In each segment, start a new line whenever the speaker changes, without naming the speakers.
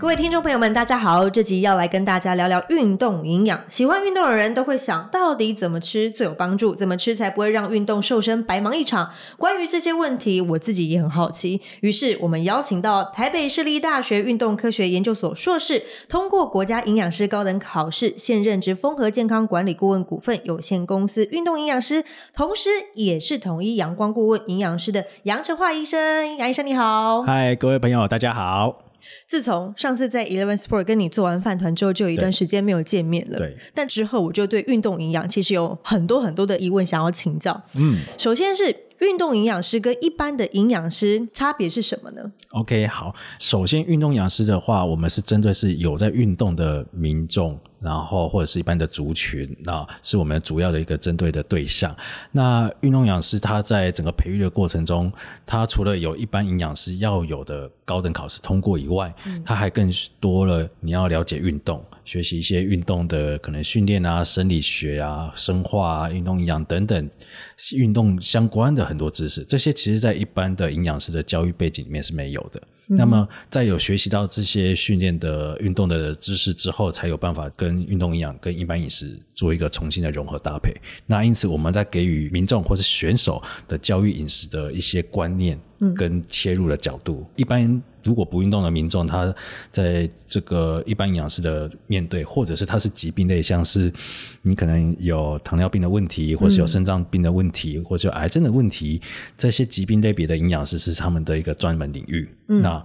各位听众朋友们，大家好！这集要来跟大家聊聊运动营养。喜欢运动的人都会想到底怎么吃最有帮助，怎么吃才不会让运动瘦身白忙一场。关于这些问题，我自己也很好奇。于是我们邀请到台北市立大学运动科学研究所硕士，通过国家营养师高等考试，现任职丰和健康管理顾问股份有限公司运动营养师，同时也是统一阳光顾问营养师的杨成化医生。杨医生你好，
嗨，各位朋友，大家好。
自从上次在 Eleven Sport 跟你做完饭团之后，就有一段时间没有见面了。
对，
但之后我就对运动营养其实有很多很多的疑问想要请教。嗯，首先是运动营养师跟一般的营养师差别是什么呢
？OK，好，首先运动营养师的话，我们是针对是有在运动的民众。然后或者是一般的族群，啊是我们主要的一个针对的对象。那运动营养师他在整个培育的过程中，他除了有一般营养师要有的高等考试通过以外，他还更多了你要了解运动，学习一些运动的可能训练啊、生理学啊、生化啊、运动营养等等运动相关的很多知识。这些其实在一般的营养师的教育背景里面是没有的。那么，在有学习到这些训练的运动的知识之后，才有办法跟运动营养、跟一般饮食做一个重新的融合搭配。那因此，我们在给予民众或是选手的教育饮食的一些观念跟切入的角度，一般如果不运动的民众，他在这个一般营养师的面对，或者是他是疾病类，像是你可能有糖尿病的问题，或是有肾脏病的问题，或者有癌症的问题，这些疾病类别的营养师是他们的一个专门领域。那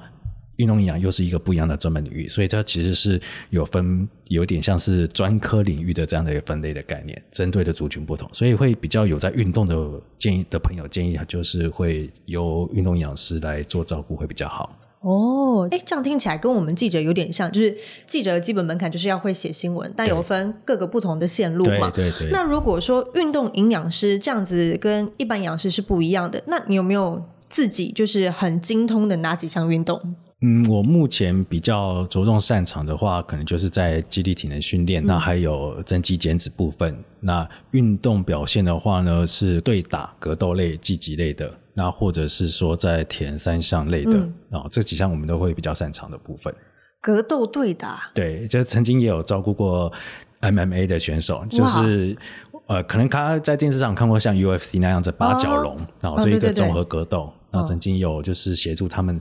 运动营养又是一个不一样的专门领域，所以它其实是有分，有点像是专科领域的这样的一个分类的概念，针对的族群不同，所以会比较有在运动的建议的朋友建议，就是会由运动营养师来做照顾会比较好。
哦，哎，这样听起来跟我们记者有点像，就是记者的基本门槛就是要会写新闻，但有分各个不同的线路嘛。
对对。
那如果说运动营养师这样子跟一般营养师是不一样的，那你有没有自己就是很精通的哪几项运动？
嗯，我目前比较着重擅长的话，可能就是在肌力体能训练，那还有增肌减脂部分。那运动表现的话呢，是对打、格斗类、积极类的，那或者是说在田三项类的啊，这几项我们都会比较擅长的部分。
格斗对打，
对，就曾经也有照顾过 MMA 的选手，就是呃，可能他在电视上看过像 UFC 那样子八角笼，然后做一个综合格斗。那曾经有就是协助他们。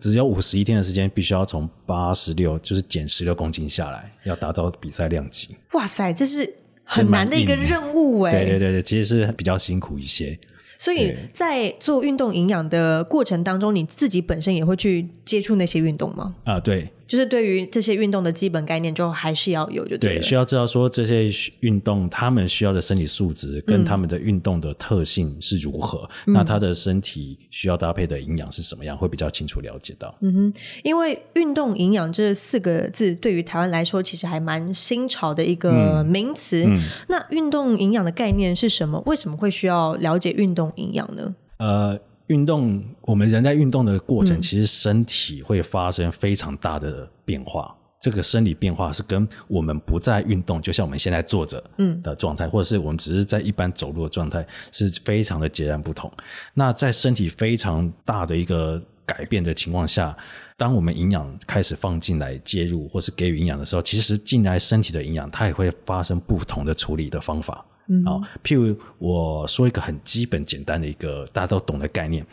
只有五十一天的时间，必须要从八十六就是减十六公斤下来，要达到比赛量级。
哇塞，这是很难的一个任务哎！
对对对对，其实是比较辛苦一些。
所以在做运动营养的过程当中，你自己本身也会去接触那些运动吗？
啊，对。
就是对于这些运动的基本概念，就还是要有，就对，
需要知道说这些运动他们需要的生理素质跟他们的运动的特性是如何，那他的身体需要搭配的营养是什么样，会比较清楚了解到。
嗯哼，因为运动营养这四个字对于台湾来说，其实还蛮新潮的一个名词。那运动营养的概念是什么？为什么会需要了解运动营养呢？
呃。运动，我们人在运动的过程，其实身体会发生非常大的变化。这个生理变化是跟我们不在运动，就像我们现在坐着的状态，或者是我们只是在一般走路的状态，是非常的截然不同。那在身体非常大的一个改变的情况下，当我们营养开始放进来介入，或是给予营养的时候，其实进来身体的营养，它也会发生不同的处理的方法。哦，譬如我说一个很基本简单的一个大家都懂的概念。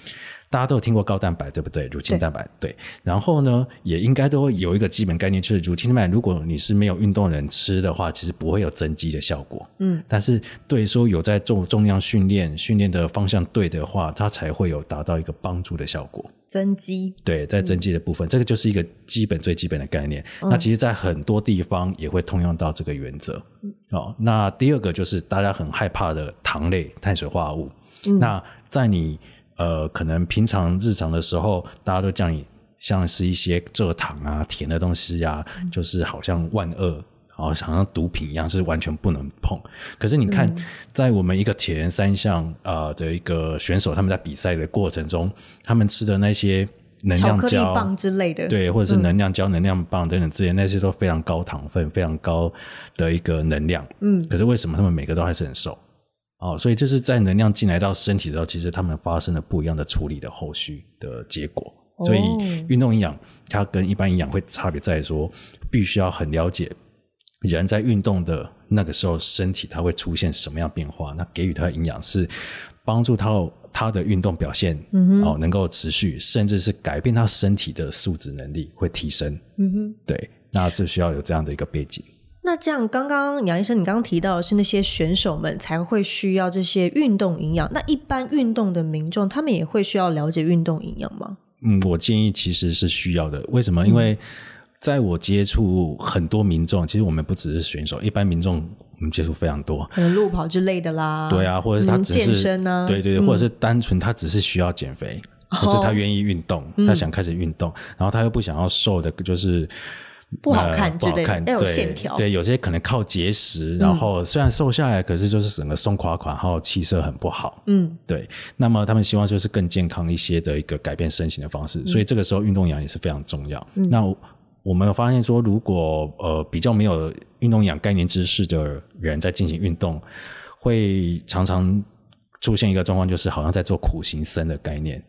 大家都有听过高蛋白，对不对？乳清蛋白，对。然后呢，也应该都会有一个基本概念，就是乳清蛋白，如果你是没有运动人吃的话，其实不会有增肌的效果。嗯。但是对说有在做重量训练，训练的方向对的话，它才会有达到一个帮助的效果。
增肌。
对，在增肌的部分，这个就是一个基本最基本的概念。那其实，在很多地方也会通用到这个原则。哦，那第二个就是大家很害怕的糖类、碳水化合物。那在你呃，可能平常日常的时候，大家都叫你像是一些蔗糖啊、甜的东西呀，就是好像万恶，然后好像毒品一样，是完全不能碰。可是你看，在我们一个铁人三项啊的一个选手，他们在比赛的过程中，他们吃的那些能量胶
棒之类的，
对，或者是能量胶、能量棒等等之类，那些都非常高糖分、非常高的一个能量。嗯，可是为什么他们每个都还是很瘦？哦，所以就是在能量进来到身体的时候，其实他们发生了不一样的处理的后续的结果。所以运动营养它跟一般营养会差别在于说，必须要很了解人在运动的那个时候身体它会出现什么样变化，那给予它的营养是帮助他他的运动表现哦能够持续，甚至是改变他身体的素质能力会提升。嗯哼，对，那这需要有这样的一个背景。
那这样，刚刚杨医生，你刚刚提到是那些选手们才会需要这些运动营养，那一般运动的民众，他们也会需要了解运动营养吗？
嗯，我建议其实是需要的。为什么？因为在我接触很多民众，其实我们不只是选手，一般民众我们接触非常多，
可能路跑之类的啦。
对啊，或者是他只是
健身啊，
对对对，或者是单纯他只是需要减肥，可是他愿意运动，他想开始运动，然后他又不想要瘦的，就是。
不好看之类，
要
有线条。
对，有些可能靠节食，然后虽然瘦下来，可是就是整个松垮垮，然后气色很不好。嗯，对。那么他们希望就是更健康一些的一个改变身形的方式，所以这个时候运动养也是非常重要。那我们发现说，如果呃比较没有运动养概念知识的人在进行运动，会常常出现一个状况，就是好像在做苦行僧的概念。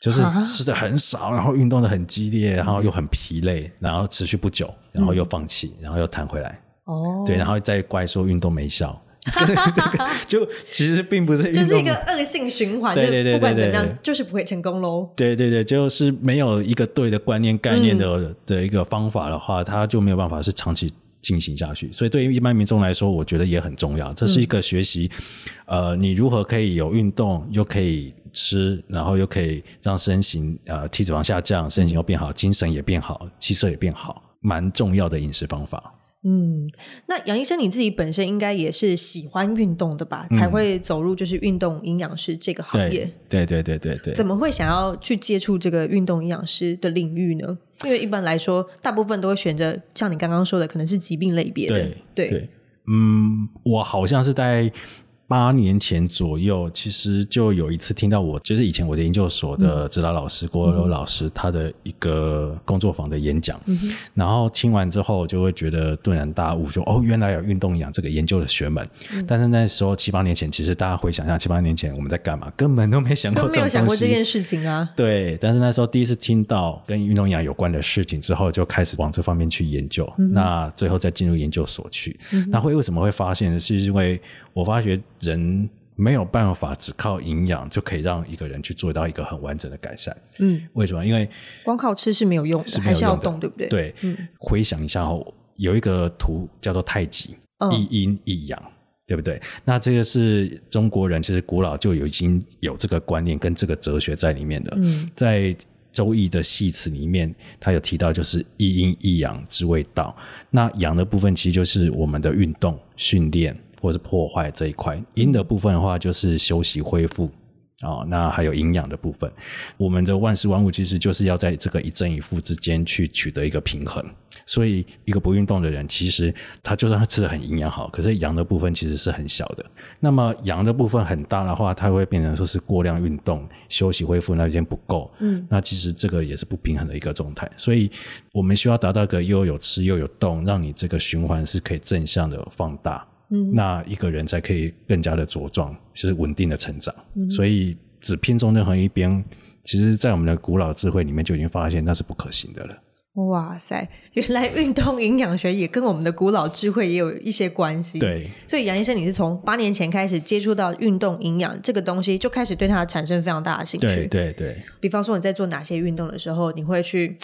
就是吃的很少，然后运动的很激烈，然后又很疲累，然后持续不久，然后又放弃，然后又弹回来。哦，对，然后再怪说运动没效，就其实并不是，
就是一个恶性循环。对对对，不管怎么样，就是不会成功喽。
对对对，就是没有一个对的观念概念的的一个方法的话，他就没有办法是长期。进行下去，所以对于一般民众来说，我觉得也很重要。这是一个学习，呃，你如何可以有运动，又可以吃，然后又可以让身形呃体脂肪下降，身形又变好，精神也变好，气色也变好，蛮重要的饮食方法。
嗯，那杨医生你自己本身应该也是喜欢运动的吧？才会走入就是运动营养师这个行业。
对对对对对。
怎么会想要去接触这个运动营养师的领域呢？因为一般来说，大部分都会选择像你刚刚说的，可能是疾病类别的。
对对，嗯，我好像是在。八年前左右，其实就有一次听到我，就是以前我的研究所的指导老师郭柔老师他的一个工作坊的演讲，然后听完之后就会觉得顿然大悟，说哦，原来有运动养这个研究的学门。但是那时候七八年前，其实大家回想一下，七八年前我们在干嘛，根本都没想过，
没有想过这件事情啊。
对，但是那时候第一次听到跟运动养有关的事情之后，就开始往这方面去研究。那最后再进入研究所去，那会为什么会发现？是因为我发觉。人没有办法只靠营养就可以让一个人去做到一个很完整的改善。嗯，为什么？因为
光靠吃是没有用的，还是要动，对不对？
对。嗯，回想一下哦，有一个图叫做太极，一阴一阳，对不对？那这个是中国人其实古老就有已经有这个观念跟这个哲学在里面的。嗯，在周易的系辞里面，他有提到就是一阴一阳之谓道。那阳的部分其实就是我们的运动训练。或是破坏这一块，阴的部分的话就是休息恢复啊，那还有营养的部分。我们的万事万物其实就是要在这个一正一负之间去取得一个平衡。所以，一个不运动的人，其实他就算他吃的很营养好，可是阳的部分其实是很小的。那么阳的部分很大的话，它会变成说是过量运动、休息恢复那间不够。嗯，那其实这个也是不平衡的一个状态。所以我们需要达到一个又有吃又有动，让你这个循环是可以正向的放大。嗯，那一个人才可以更加的茁壮，是稳定的成长。所以只偏重任何一边，其实，在我们的古老智慧里面就已经发现那是不可行的了。
哇塞，原来运动营养学也跟我们的古老智慧也有一些关系。
对，
所以杨医生，你是从八年前开始接触到运动营养这个东西，就开始对它产生非常大的兴趣。
对对对。
比方说你在做哪些运动的时候，你会去。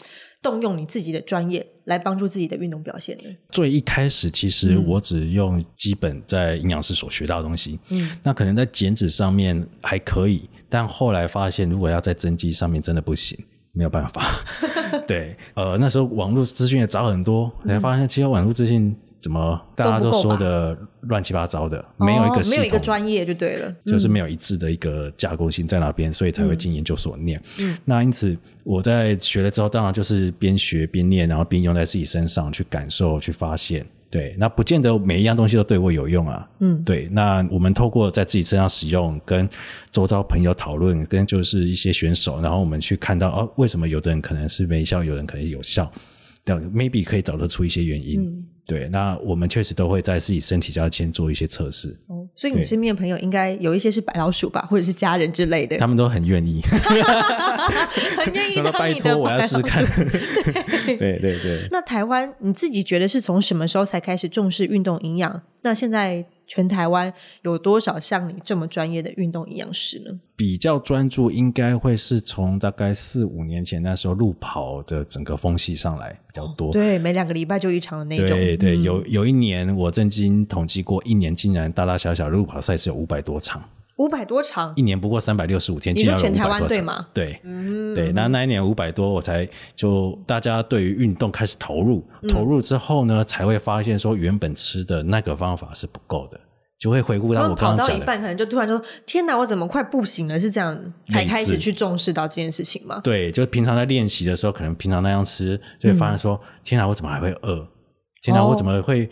动用你自己的专业来帮助自己的运动表现呢？
最一开始，其实我只用基本在营养师所学到的东西。嗯，那可能在减脂上面还可以，但后来发现，如果要在增肌上面，真的不行，没有办法。对，呃，那时候网络资讯也早很多，才发现其实网络资讯。怎么大家都说的乱七八糟的，没有一个
没有一个专业就对了，
就是没有一致的一个架构性在那边，所以才会进研究所念。那因此我在学了之后，当然就是边学边念，然后边用在自己身上去感受、去发现。对，那不见得每一样东西都对我有用啊。嗯，对。那我们透过在自己身上使用，跟周遭朋友讨论，跟就是一些选手，然后我们去看到哦，为什么有的人可能是没效，有人可能有效。对 maybe 可以找得出一些原因。
嗯
对，那我们确实都会在自己身体上先做一些测试，
哦，所以你身边的朋友应该有一些是白老鼠吧，或者是家人之类的，
他们都很愿意。
很愿意
他们拜托我要试试看
鼠。
对 对对，
那台湾你自己觉得是从什么时候才开始重视运动营养？那现在全台湾有多少像你这么专业的运动营养师呢？
比较专注应该会是从大概四五年前那时候路跑的整个风气上来比较多。
对，每两个礼拜就一场的那种。
对对，
嗯
有有一年我曾经统计过，一年竟然大大小小的路跑赛事有五百多场，
五百多场
一，年不过三百六十五天，
你说全台
500多场
湾对吗？
对，
嗯，
对，那那一年五百多，我才就大家对于运动开始投入，
嗯
投入之后呢，才会发现说原本吃的那个方法是不够的，就会回顾到我
跑
刚刚讲的。
到一半，可能就突然说：“天哪，我怎么快不行了？”是这样才开始去重视到这件事情吗？
对，就平常在练习的时候，可能平常那样吃，就会发现说：天哪，我怎么还会饿？天哪，我怎么会？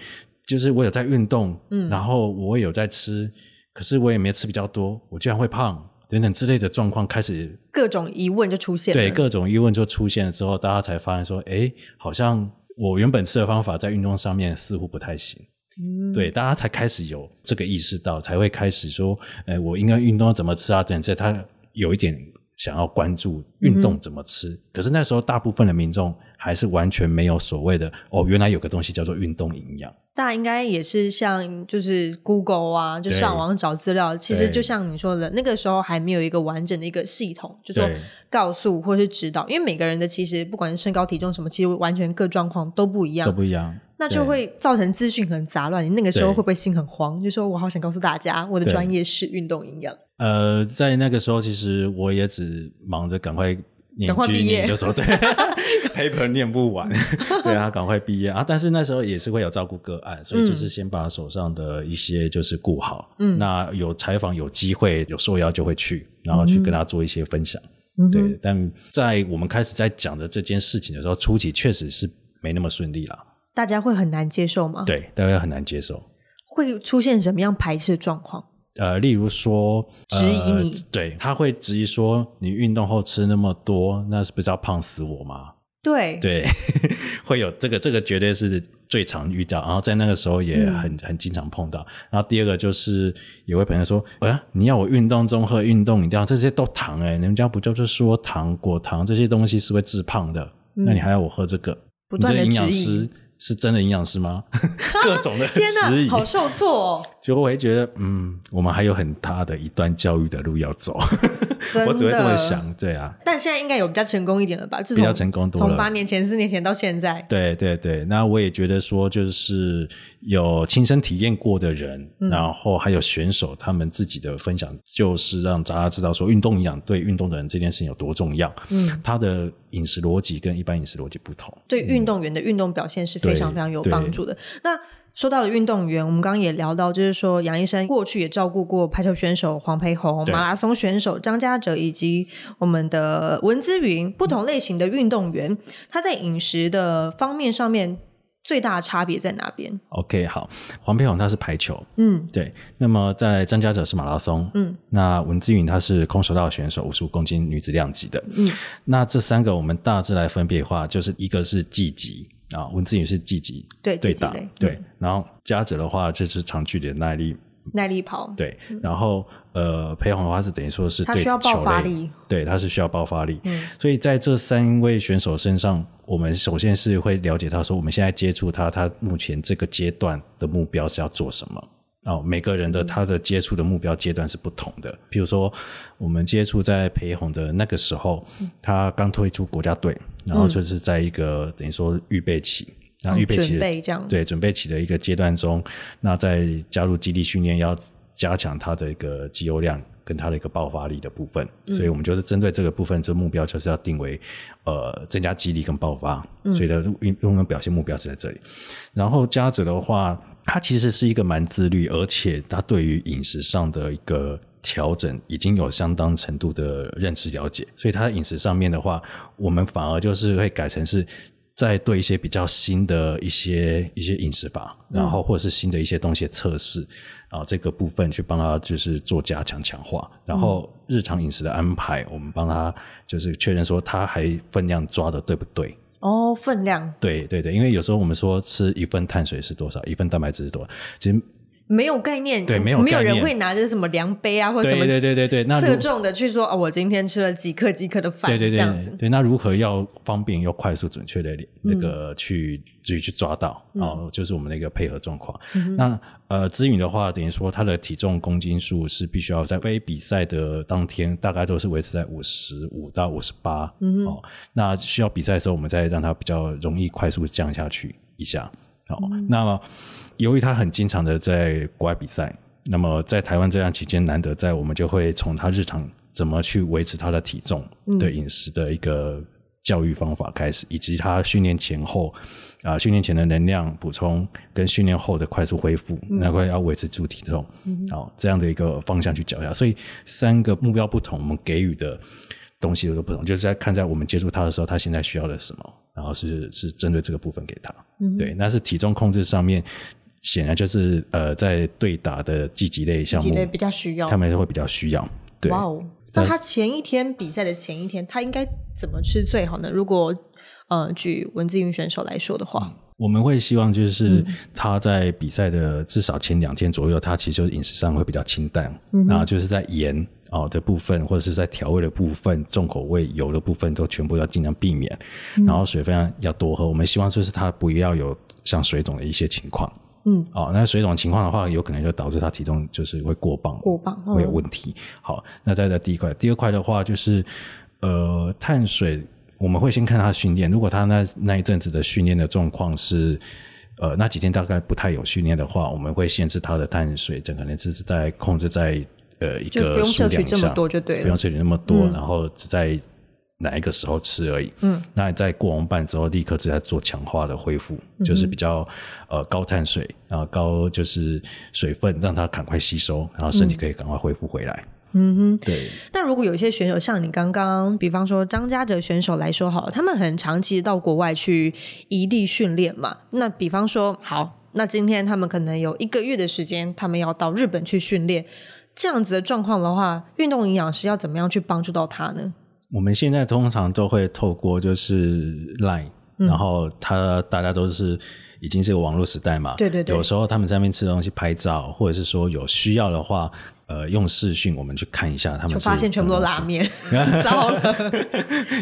就是我有在运动，嗯，然后我有在吃，可是我也没吃比较多，我居然会胖，等等之类的状况开始
各种疑问就出现了。
对各种疑问就出现了之后，大家才发现说，哎，好像我原本吃的方法在运动上面似乎不太行。
嗯
对，大家才开始有这个意识到，才会开始说，哎，我应该运动怎么吃啊？等等，这他有一点想要关注运动怎么吃。可是那时候，大部分的民众还是完全没有所谓的哦，原来有个东西叫做运动营养。
大家应该也是像就是 Google 啊，就上网找资料。其实就像你说的，那个时候还没有一个完整的一个系统，就说告诉或是指导，因为每个人的其实不管是身高体重什么，其实完全各状况都不一样都，
不一样，
那就
对
会造成资讯很杂乱。你那个时候
对
会不会心很慌？就说我好想告诉大家，我的
对
专业是运动营养。
呃，在那个时候，其实我也只忙着赶快念剧
赶快毕业，
就说对 paper 念不完，对啊，赶快毕业啊。但是那时候也是会有照顾个案，所以就是先把手上的一些就是顾好。嗯，那有采访有机会有受邀就会去，然后去跟他做一些分享。对，但在我们开始在讲的这件事情的时候，初期确实是没那么顺利啦。
大家会很难接受吗？
对，大家很难接受。
会出现什么样排斥的状况？
呃，例如说
质疑你
呃对，他会质疑说你运动后吃那么多，那是不是要胖死我吗？
对，
对，会有这个，这个绝对是最常遇到，然后在那个时候也很、很经常碰到。然后第二个就是有位朋友说，啊，你要我运动中喝运动饮料，这些都糖哎、你们家不就是说糖、果糖这些东西是会致胖的？那你还要我喝这个？
不断地
你这个营养师是真的营养师吗？各种的
天
质疑，
好受挫哦，
就我会觉得，嗯，我们还有很大的一段教育的路要走。我只会这么想，对啊，
但现在应该有比较成功一点了吧？自从
比较成功多了
从八年前、四年前到现在，
对对对。那我也觉得说，就是有亲身体验过的人，然后还有选手他们自己的分享，就是让大家知道说，运动营养对运动的人这件事情有多重要。嗯，他的饮食逻辑跟一般饮食逻辑不同。
对运动员的运动表现是非常非常有
对
帮助的。那说到了运动员，我们刚刚也聊到，就是说杨医生过去也照顾过排球选手黄培宏、
对。
马拉松选手张家哲以及我们的文姿云不同类型的运动员，他在饮食的方面上面最大的差别在哪边
？OK，好，黄培宏他是排球，
嗯，
对。那么在张家哲是马拉松，
嗯，
那文姿云她是空手道选手，五十五公斤女子量级的，
嗯。
那这三个我们大致来分别的话，就是一个是技击啊，文字也是积极
对
对打
技击类，
对。然后加者的话就是长距离的耐力，
耐力跑，
对。然后呃，裴红的话是等于说是对
他需要爆
球
发力，
对，他是需要爆发力。
嗯
所以在这三位选手身上，我们首先是会了解到说，我们现在接触他，他目前这个阶段的目标是要做什么。哦，每个人的他的接触的目标阶段是不同的。比如说，我们接触在裴红的那个时候，他刚退出国家队，然后就是在一个、等于说预备期，然后预备期
准备这样，
对准备期的一个阶段中，那在加入基地训练，要加强他的一个肌肉量跟他的一个爆发力的部分，所以我们就是针对这个部分，这目标就是要定为呃增加肌力跟爆发，所以的运运动表现目标是在这里。然后加者的话，他其实是一个蛮自律，而且他对于饮食上的一个调整已经有相当程度的认知了解，所以他在饮食上面的话，我们反而就是会改成是。在对一些比较新的一些一些饮食法，然后或者是新的一些东西测试，啊，这个部分去帮他就是做加强强化，然后日常饮食的安排，我们帮他就是确认说他还分量抓的对不对，
哦，分量。
对对对，因为有时候我们说吃一份碳水是多少，一份蛋白质是多少，其实
没有概念，
对没有
没有人会拿着什么量杯啊或者什
对
么
对对对对，那如
侧重的去说哦，我今天吃了几克几克的饭，
对对
这样子。
对对，那如何要方便又快速准确的那个去去去抓到哦，就是我们的一个配合状况。那呃，资允的话，等于说他的体重公斤数是必须要在非比赛的当天，大概都是维持在五十五到五十八哦。那需要比赛的时候，我们再让它比较容易快速降下去一下。哦，那么由于他很经常的在国外比赛，那么在台湾这样期间难得在，我们就会从他日常怎么去维持他的体重的饮食的一个教育方法开始，以及他训练前后啊、训练前的能量补充跟训练后的快速恢复，那会要维持住体重，好、这样的一个方向去教下。所以三个目标不同，我们给予的东西都不同，就是在看在我们接触他的时候，他现在需要的什么，然后是是针对这个部分给他。对，那是体重控制上面，显然就是呃，在对打的积极类项目
比较需要。
他们会比较需要。对，
哇哦！那他前一天比赛的前一天，他应该怎么吃最好呢？如果呃，举文字运选手来说的话，
我们会希望就是
嗯
他在比赛的至少前两天左右，他其实就是饮食上会比较清淡，
嗯
然后就是在盐哦的部分，或者是在调味的部分、重口味油的部分，都全部要尽量避免，
嗯
然后水分要多喝。我们希望就是他不要有像水肿的一些情况。
嗯，
哦，那水肿情况的话，有可能就导致他体重就是会过磅，
过磅
会有
嗯
问题。好，那再在第一块，第二块的话就是呃碳水，我们会先看他的训练，如果他那那一阵子的训练的状况是。呃，那几天大概不太有训练的话，我们会限制他的碳水，整个能只是在控制在呃一个数量上
这么多就。
不用摄取那么多，然后只在哪一个时候吃而已。嗯，那你在过完半之后，立刻就在做强化的恢复，就是比较呃高碳水，然后高就是水分，让它赶快吸收，然后身体可以赶快恢复回来。嗯哼，对，
那如果有一些选手像你刚刚，比方说张家哲选手来说好了，他们很长期到国外去异地训练嘛。那比方说，好，那今天他们可能有一个月的时间，他们要到日本去训练，这样子的状况的话，运动营养师要怎么样去帮助到他呢？
我们现在通常都会透过就是 Line，、然后他大家都是已经是个网络时代嘛，
对对对。
有时候他们在那边吃东西拍照，或者是说有需要的话，呃，用视讯我们去看一下他们
就发现全部都拉面，糟了。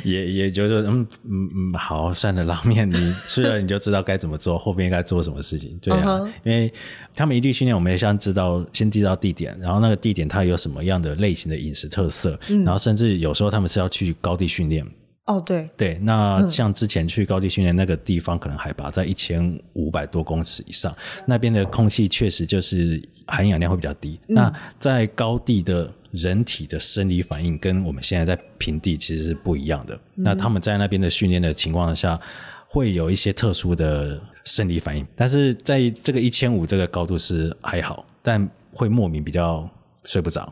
也也就是嗯嗯嗯，好，算了，拉面你吃了你就知道该怎么做，后面该做什么事情，对啊因为他们一地训练，我们也想知道先知道地点，然后那个地点它有什么样的类型的饮食特色，
嗯
然后甚至有时候他们是要去高地训练。
哦，对，
对，那像之前去高地训练那个地方，可能海拔在一千五百多公尺以上，那边的空气确实就是含氧量会比较低。那在高地的人体的生理反应跟我们现在在平地其实是不一样的。那他们在那边的训练的情况下，会有一些特殊的生理反应，但是在这个一千五这个高度是还好，但会莫名比较睡不着。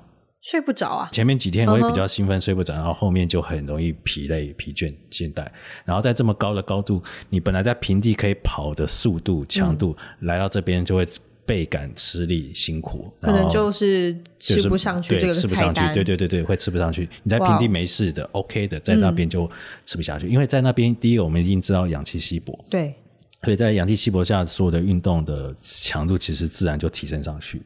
睡不着啊。
前面几天我也比较兴奋，睡不着，然后后面就很容易疲累、疲倦、倦怠。然后在这么高的高度，你本来在平地可以跑的速度、强度，来到这边就会倍感吃力、辛苦，
可能就是吃不上去
对
这个
吃不上去，对对对对，会吃不上去。你在平地没事的，OK 的，在那边就吃不下去，因为在那边第一个我们一定知道氧气稀薄，
对。
所以在氧气稀薄下，所有的运动的强度其实自然就提升上去。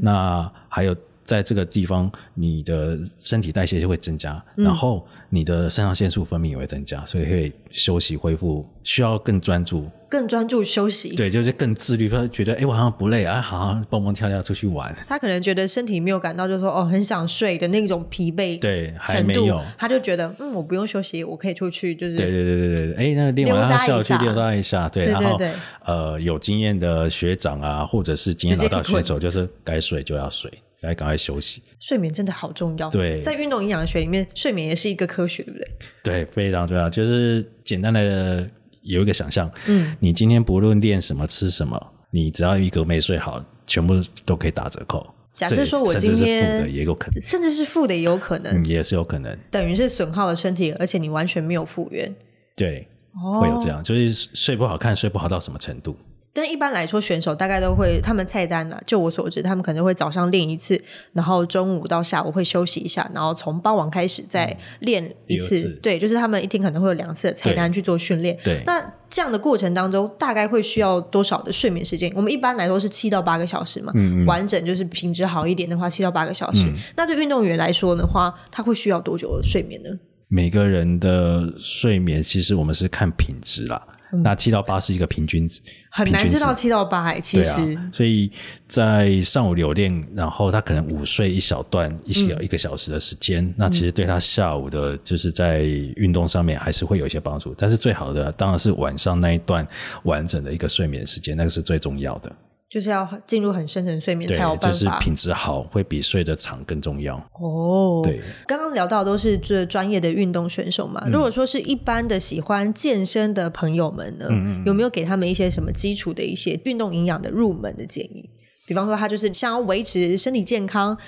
那还有在这个地方，你的身体代谢就会增加，然后你的肾上腺素分泌也会增加，所以会休息恢复需要更专注。
更专注休息。
对，就是更自律，他觉得哎，我好像不累啊，好像蹦蹦跳跳出去玩。
他可能觉得身体没有感到，就是说哦，很想睡的那种疲惫
对，还没有。，
他就觉得嗯，我不用休息，我可以出去，就是
对对对对对，哎，那练完
溜达一下
他下午去溜达一下，对，然后呃，有经验的学长啊，或者是经验老道选手，就是该睡就要睡，该赶快休息。
睡眠真的好重要。
对
在运动营养学里面，睡眠也是一个科学，对不对？
对，非常重要。就是简单的有一个想象，嗯，你今天不论练什么、吃什么，你只要一个没睡好，全部都可以打折扣。
假设说我
甚至是
今天
负的也有可能，
甚至是负的也有可能，
嗯，也是有可能，
等于是损耗了身体，而且你完全没有复原。
对，
哦
会有这样，就是睡不好看，睡不好到什么程度？
但一般来说，选手大概都会，他们菜单呢、就我所知，他们可能会早上练一次，然后中午到下午会休息一下，然后从傍晚开始再练一次。对，就是他们一天可能会有两次的菜单去做训练。
对
那这样的过程当中，大概会需要多少的睡眠时间？我们一般来说是七到八个小时嘛，完整就是品质好一点的话，七到八个小时。那对运动员来说的话，他会需要多久的睡眠呢？
每个人的睡眠其实我们是看品质啦，那七到八是一个平均值，
嗯很难
平均值
吃到七到八、欸，其实、
啊，所以在上午留练，然后他可能午睡一小段，一小、一个小时的时间，那其实对他下午的，就是在运动上面还是会有一些帮助。但是最好的当然是晚上那一段完整的一个睡眠时间，那个是最重要的。
就是要进入很深层睡眠才有，办法。
就是品质好会比睡得长更重要。
哦，
对，
刚刚聊到都是这专业的运动选手
嗯
嘛。如果说是一般的喜欢健身的朋友们呢，
嗯
有没有给他们一些什么基础的一些运动营养的入门的建议？比方说，他就是想要维持身体健康，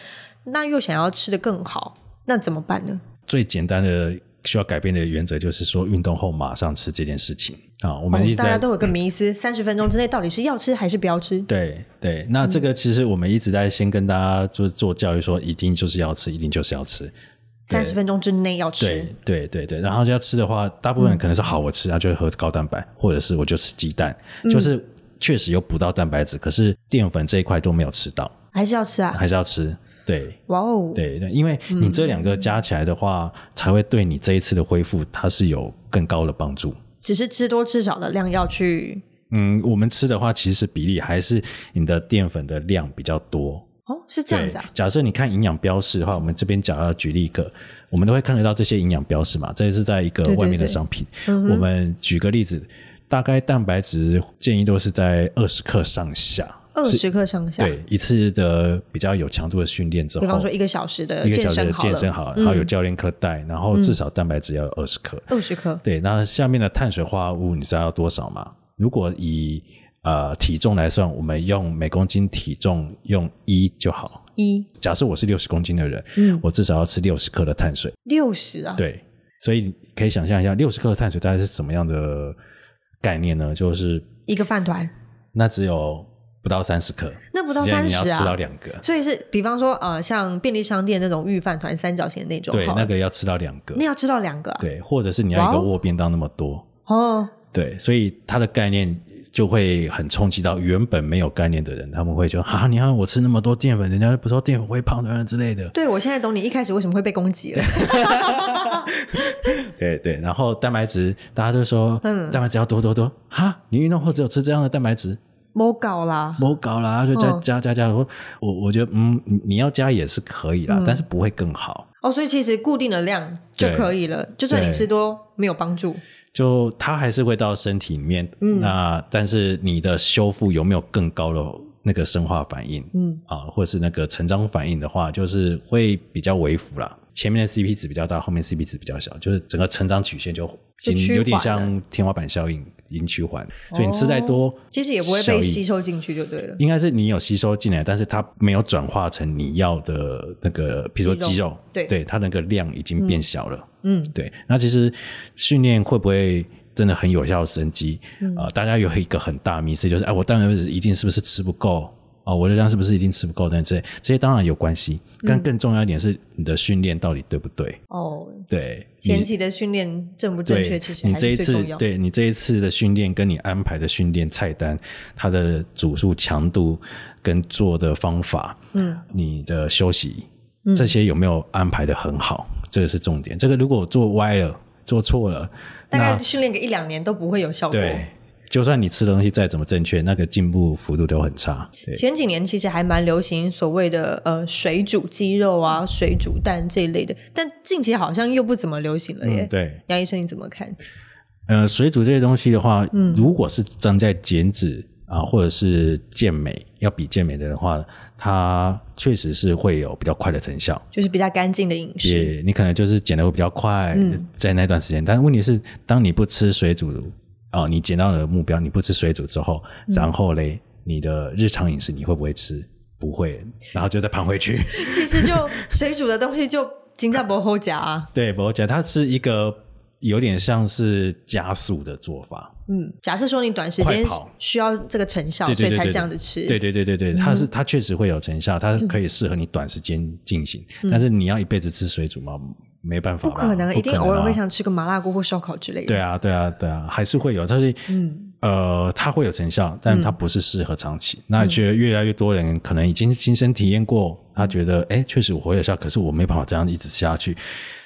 那又想要吃得更好，那怎么办呢？
最简单的需要改变的原则就是说，运动后马上吃这件事情啊。我们一直
哦、大、家都有个迷思，三十分钟之内到底是要吃还是不要吃？
对对，那这个其实我们一直在先跟大家就是做教育，说一定就是要吃，一定就是要吃。
三十分钟之内要吃
对，对对对，然后要吃的话，大部分人可能是好我吃，然后就会喝高蛋白，或者是我就吃鸡蛋，就是确实有补到蛋白质，可是淀粉这一块都没有吃到，
还是要吃啊？
还是要吃。对
哇哦，
对对，因为你这两个加起来的话，才会对你这一次的恢复它是有更高的帮助。
只是吃多吃少的量要去
嗯，我们吃的话，其实比例还是你的淀粉的量比较多。
哦，是这样子啊。
假设你看营养标示的话，我们这边讲要举例一个，我们都会看得到这些营养标示嘛，这是在一个外面的
对
商品。我们举个例子，大概蛋白质建议都是在二十克上下。
二十克上下，
对，一次的比较有强度的训练之后，
比方说一个小时的
一个小时的
健身好了，嗯
健身好，然后有教练课带，然后至少蛋白质要有二十克。
二十克，
对，那下面的碳水化合物你知道要多少吗？如果以呃体重来算，我们用每公斤体重用一就好。
一
假设我是六十公斤的人，
嗯
我至少要吃六十克的碳水。
六十啊，
对，所以你可以想象一下，六十克的碳水大概是什么样的概念呢？就是
一个饭团，
那只有不到三十克，
那不到
三十你要
30啊
吃到两个，
所以是比方说呃，像便利商店那种预饭团三角形的那种，
对，那个要吃到两个。
那，要吃到两个？啊，
对，或者是你要一个握便当那么多，
哦，
对，所以它的概念就会很冲击到原本没有概念的人，他们会说啊，你看我吃那么多淀粉，人家不说淀粉会胖的人之类的。
对我现在懂你一开始为什么会被攻击了，
对对，然后蛋白质，大家就说，
嗯。
蛋白质要多多多，哈，你运动后只有吃这样的蛋白质，
摸搞啦，
不搞啦，就加
嗯
加加加。我我我觉得，嗯，你你要加也是可以啦，但是不会更好。
哦，所以其实固定的量就可以了，就算你吃多没有帮助，
就它还是会到身体里面，
嗯
那但是你的修复有没有更高的那个生化反应，
嗯
啊，或是那个成长反应的话，就是会比较微幅啦。前面的 CP 值比较大，后面 CP 值比较小，就是整个成长曲线就已经有点像天花板效应，已经趋缓。所以你吃再多，
其实也不会被吸收进去就对了。
应该是你有吸收进来，但是它没有转化成你要的那个，比如说
肌肉对
对，它那个量已经变小了。
嗯，
对。那其实训练会不会真的很有效生机？
嗯
啊、大家有一个很大迷思，就是哎，我蛋白质一定是不是吃不够？哦，我的量是不是一定吃不够？但这些这些当然有关系，但更重要一点是你的训练到底对不对？
哦，
对，
前期的训练正不正确，
对
其实还
你这一次。对你这一次的训练跟你安排的训练菜单，它的组数强度跟做的方法，嗯，你的休息这些有没有安排的很好？这个是重点。这个如果做歪了、做错了，
大概
那
训练个一两年都不会有效果。
对，就算你吃的东西再怎么正确，那个进步幅度都很差。
前几年其实还蛮流行所谓的呃水煮鸡肉啊、水煮蛋这一类的，但近期好像又不怎么流行了耶。
嗯对。
杨医生你怎么看？
呃，水煮这些东西的话，
嗯
如果是正在减脂啊，或者是健美，要比健美的话，它确实是会有比较快的成效。
就是比较干净的饮食，
也你可能就是减的会比较快，
嗯
在那段时间。但是问题是，当你不吃水煮哦，你减到了目标，你不吃水煮之后，
嗯
然后嘞，你的日常饮食你会不会吃？不会，然后就再胖回去。
其实就水煮的东西就金价不好夹啊。
对，我讲它是一个有点像是加速的做法。
嗯，假设说你短时间需要这个成效，
对对对对
所以才这样子吃。
对对对对对，它是它确实会有成效，它可以适合你短时间进行，但是你要一辈子吃水煮吗？没办法，
不可能，一定偶尔会想吃个麻辣锅或烧烤之类的。
对啊，对啊，对啊，还是会有，但是
嗯
呃，它会有成效，但它不是适合长期。那觉得越来越多人可能已经亲身体验过，他觉得哎，确实我会有效，可是我没办法这样一直下去。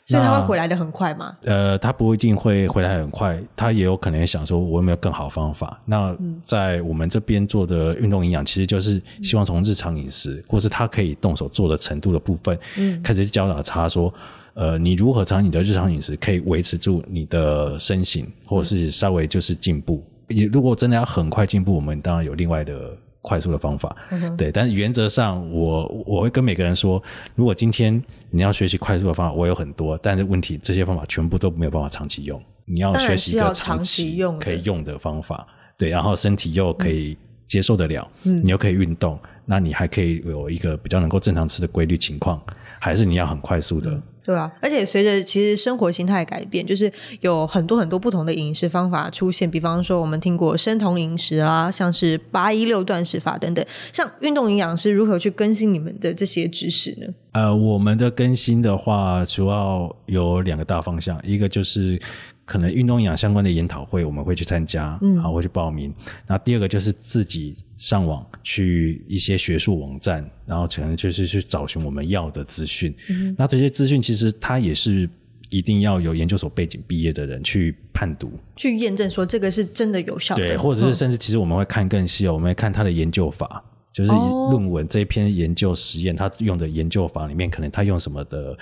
所以它
那
会回来的很快吗。
呃，他不一定会回来很快，他也有可能想说，我有没有更好的方法？那在我们这边做的运动营养，其实就是希望从日常饮食，或是他可以动手做的程度的部分，嗯，开始教导他说，呃，你如何从你的日常饮食可以维持住你的身形，或者是稍微就是进步。也如果真的要很快进步，我们当然有另外的。快速的方法，对，但是原则上我我会跟每个人说，如果今天你要学习快速的方法，我有很多，但是问题这些方法全部都没有办法长期用，你要学习一个
长期
期
用
可以用的方法，对，然后身体又可以接受得了，你又可以运动，那你还可以有一个比较能够正常吃的规律情况，还是你要很快速的，
对啊，而且随着其实生活形态改变，就是有很多很多不同的饮食方法出现。比方说，我们听过生酮饮食啦，像是八一六断食法等等。像运动营养师如何去更新你们的这些知识呢？
呃，我们的更新的话，主要有两个大方向，一个就是可能运动营养相关的研讨会，我们会去参加，嗯，好，会去报名。那第二个就是自己上网去一些学术网站，然后可能就是去找寻我们要的资讯。那这些资讯其实它也是一定要有研究所背景毕业的人去判读，
去验证说这个是真的有效的，
对，或者是甚至其实我们会看更细哦，我们会看他的研究法，就是
哦。
论文这一篇研究实验，他用的研究法里面，可能他用什么的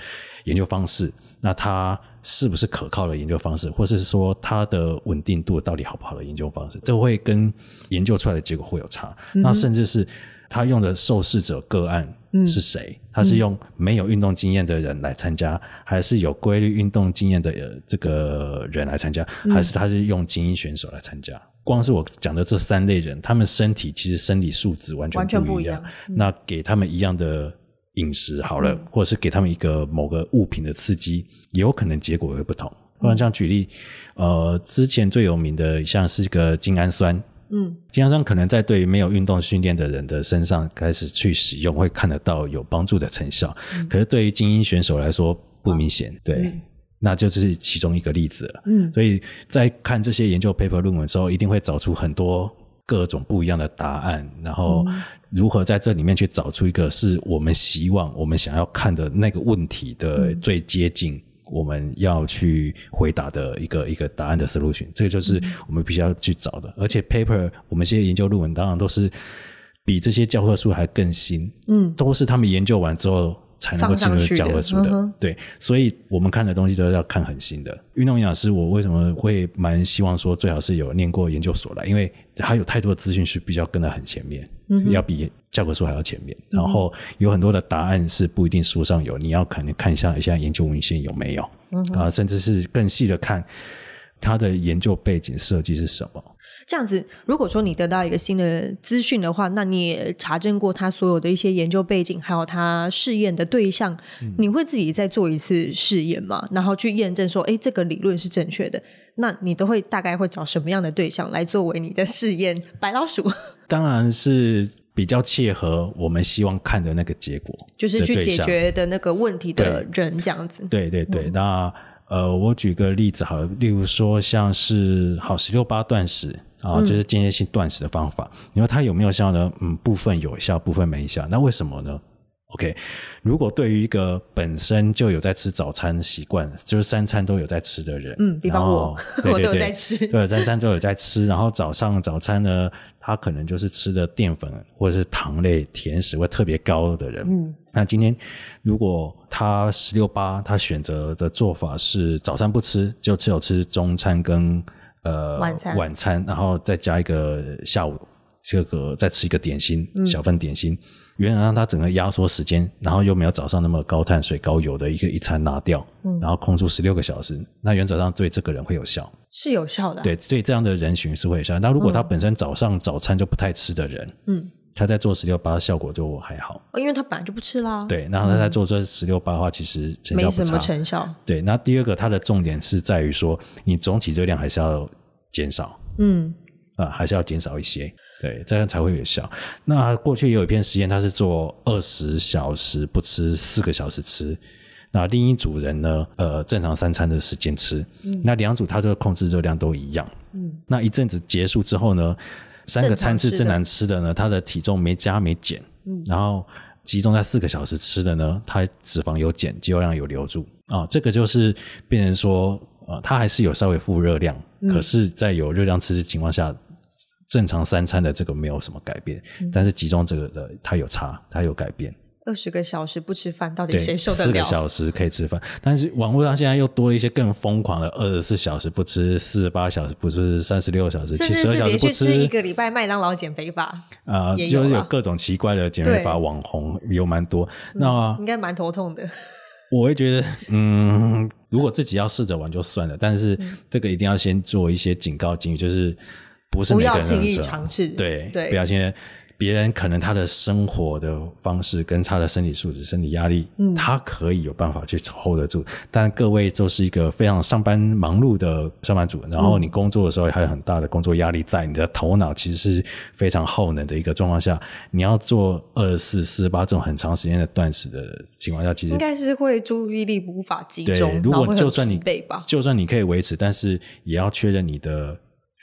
研究方式，那他是不是可靠的研究方式，或是说它的稳定度到底好不好的研究方式，这会跟研究出来的结果会有差。那甚至是他用的受试者个案是谁？他是用没有运动经验的人来参加，还是有规律运动经验的呃这个人来参加，还是他是用精英选手来参加？光是我讲的这三类人，他们身体其实生理素质完全
完全
不一样。
不一样
那给他们一样的饮食好了，或者是给他们一个某个物品的刺激，也有可能结果会不同。不然这样举例，呃，之前最有名的像是个精氨酸，
嗯，
精氨酸可能在对于没有运动训练的人的身上开始去使用，会看得到有帮助的成效。可是对于精英选手来说不明显，对，那就是其中一个例子了。
嗯，
所以在看这些研究 paper 论文的时候，一定会找出很多各种不一样的答案，然后如何在这里面去找出一个是我们希望、我们想要看的那个问题的最接近。我们要去回答的一个一个答案的 solution，这个就是我们必须要去找的。而且 paper 我们现在研究论文当然都是比这些教科书还更新，
嗯，
都是他们研究完之后才能够进入教科书的。
嗯
对，所以我们看的东西都是要看很新的。运动营养师，我为什么会蛮希望说最好是有念过研究所来，因为还有太多的资讯是比较跟得很前面，要比教科书还要前面。然后有很多的答案是不一定书上有，你要可能看一下一下研究文献有没有，啊、甚至是更细的看它的研究背景设计是什么。
这样子，如果说你得到一个新的资讯的话，那你也查证过他所有的一些研究背景，还有他试验的对象，你会自己再做一次试验吗？然后去验证说，哎，这个理论是正确的。那你都会大概会找什么样的对象来作为你的试验？白老鼠
当然是比较切合我们希望看的那个结果，
就是去解决的那个问题的人，这样子。
对对对，那呃，我举个例子好了，例如说像是好十六八断食啊，就是间歇性断食的方法，你说它有没有效呢？嗯，部分有效，部分没效。那为什么呢？OK，如果对于一个本身就有在吃早餐习惯，就是三餐都有在吃的人，
嗯比方
然后
我 我都有
对对对
在吃
对，三餐都有在吃，然后早上早餐呢，他可能就是吃的淀粉或者是糖类甜食会特别高的人，嗯，那今天如果他十六八，他选择的做法是早餐不吃，就只有吃中餐跟呃
晚餐。
晚餐，然后再加一个下午这个再吃一个点心，
嗯。
小份点心，原来让他整个压缩时间，然后又没有早上那么高碳水高油的一个一餐拿掉，
嗯。
然后空出十六个小时，那原则上对这个人会有效。
是有效的啊、
对，对这样的人群是会有效。那如果他本身早上早餐就不太吃的人，
嗯，
他在做十六八效果就还好。
哦因为他本来就不吃啦，，
对，那他在做这十六八的话，其实成效不
没什么。成效。
对，那第二个它的重点是在于说，你总体热量还是要减少。
嗯
啊、还是要减少一些，对，这样才会有效。那过去也有一篇实验，它是做二十小时不吃，四个小时吃。那另一组人呢，呃，正常三餐的时间吃，那两组他这个控制热量都一样。
嗯，
那一阵子结束之后呢，三个餐次
正常吃的
呢，他的体重没加没减，
嗯
然后集中在四个小时吃的呢，他脂肪有减，肌肉量有留住啊、这个就是变成说，呃，他还是有稍微负热量，
嗯
可是，在有热量吃的情况下。正常三餐的这个没有什么改变，
嗯
但是集中这个的它有差，它有改变。
二十个小时不吃饭，到底
对，
谁受得了
四个？小时可以吃饭，但是网络上现在又多了一些更疯狂的，二十四小时不吃，四十八小时不吃，三十六小时、
甚
七十二
至是连续
小时不
吃一个礼拜麦当劳减肥法，
啊、就是有各种奇怪的减肥法，
对
网红有蛮多。那
应该蛮头痛的。
我会觉得，嗯，如果自己要试着玩就算了，但是
嗯
这个一定要先做一些警告警语，就是不是
不要轻易尝试。
对
对，
不要先。别人可能他的生活的方式跟他的身体素质、身体压力，
嗯
他可以有办法去 hold 得住。但各位都是一个非常上班忙碌的上班族，然后你工作的时候还有很大的工作压力在，你的头脑其实是非常耗能的一个状况下，你要做二十四、四十八这种很长时间的断食的情况下，其实
应该是会注意力无法集
对
中，，
如果就算你就算你可以维持，但是也要确认你的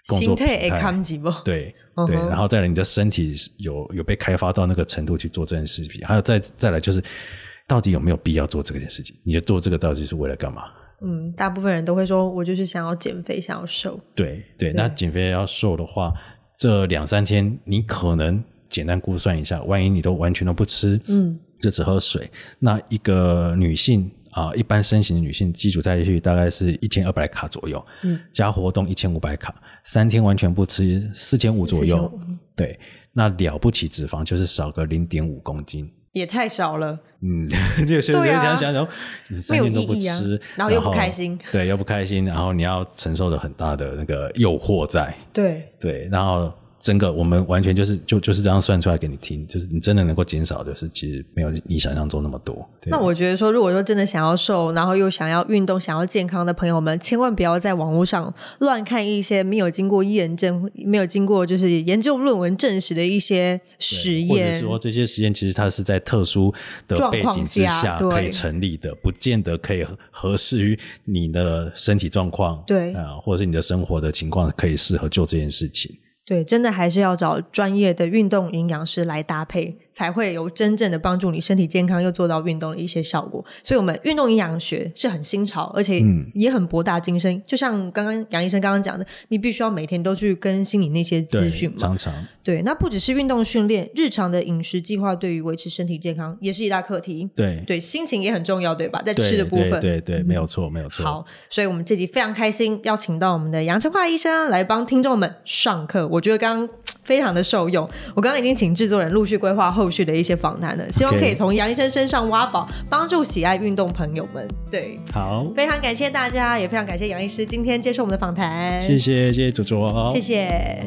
工作
心态也
疲态
扛起不？
对对，然后再来你的身体有有被开发到那个程度去做这件事情，还有再再来就是到底有没有必要做这件事情？你就做这个到底是为了干嘛？
嗯，大部分人都会说，我就是想要减肥，想要瘦。
对对，那减肥要瘦的话，这两三天你可能简单估算一下，万一你都完全都不吃，
嗯，
就只喝水，那一个女性啊、一般身形的女性基础代谢率大概是一千二百卡左右，
嗯，
加活动一千五百卡，三天完全不吃四千五左右
，4500
对，那了不起脂肪就是少个零点五公斤。
也太少了。
嗯，就是
对啊
想想想，你三天都不吃，
然后又不开心，
对，又不开心，然后你要承受的很大的那个诱惑在，
对，
对，然后整个我们完全就是就就是这样算出来给你听，就是你真的能够减少就是，其实没有你想象中那么多。
那我觉得说，如果说真的想要瘦，然后又想要运动、想要健康的朋友们，千万不要在网络上乱看一些没有经过验证、没有经过就是研究论文证实的一些实验
或者
验。
说这些实验其实它是在特殊的背景之
下对
可以成立的，不见得可以合合适于你的身体状况，
对
啊、或者是你的生活的情况，可以适合做这件事情。
对，真的还是要找专业的运动营养师来搭配，才会有真正的帮助你身体健康又做到运动的一些效果。所以，我们运动营养学是很新潮，而且
嗯
也很博大精深。就像刚刚杨医生刚刚讲的，你必须要每天都去更新你那些资讯，嘛。
常常
对，那不只是运动训练，日常的饮食计划对于维持身体健康也是一大课题。
对
对，心情也很重要，对吧？在吃的部分，
对对，没有错，没有错。
好，所以我们这集非常开心，邀请到我们的杨成化医生来帮听众们上课。我觉得刚刚非常的受用，我刚刚已经请制作人陆续规划后续的一些访谈了，希望可以从杨医生身上挖宝，帮助喜爱运动朋友们。对，
好，
非常感谢大家，也非常感谢杨医师今天接受我们的访谈，
谢谢谢谢卓卓，
谢谢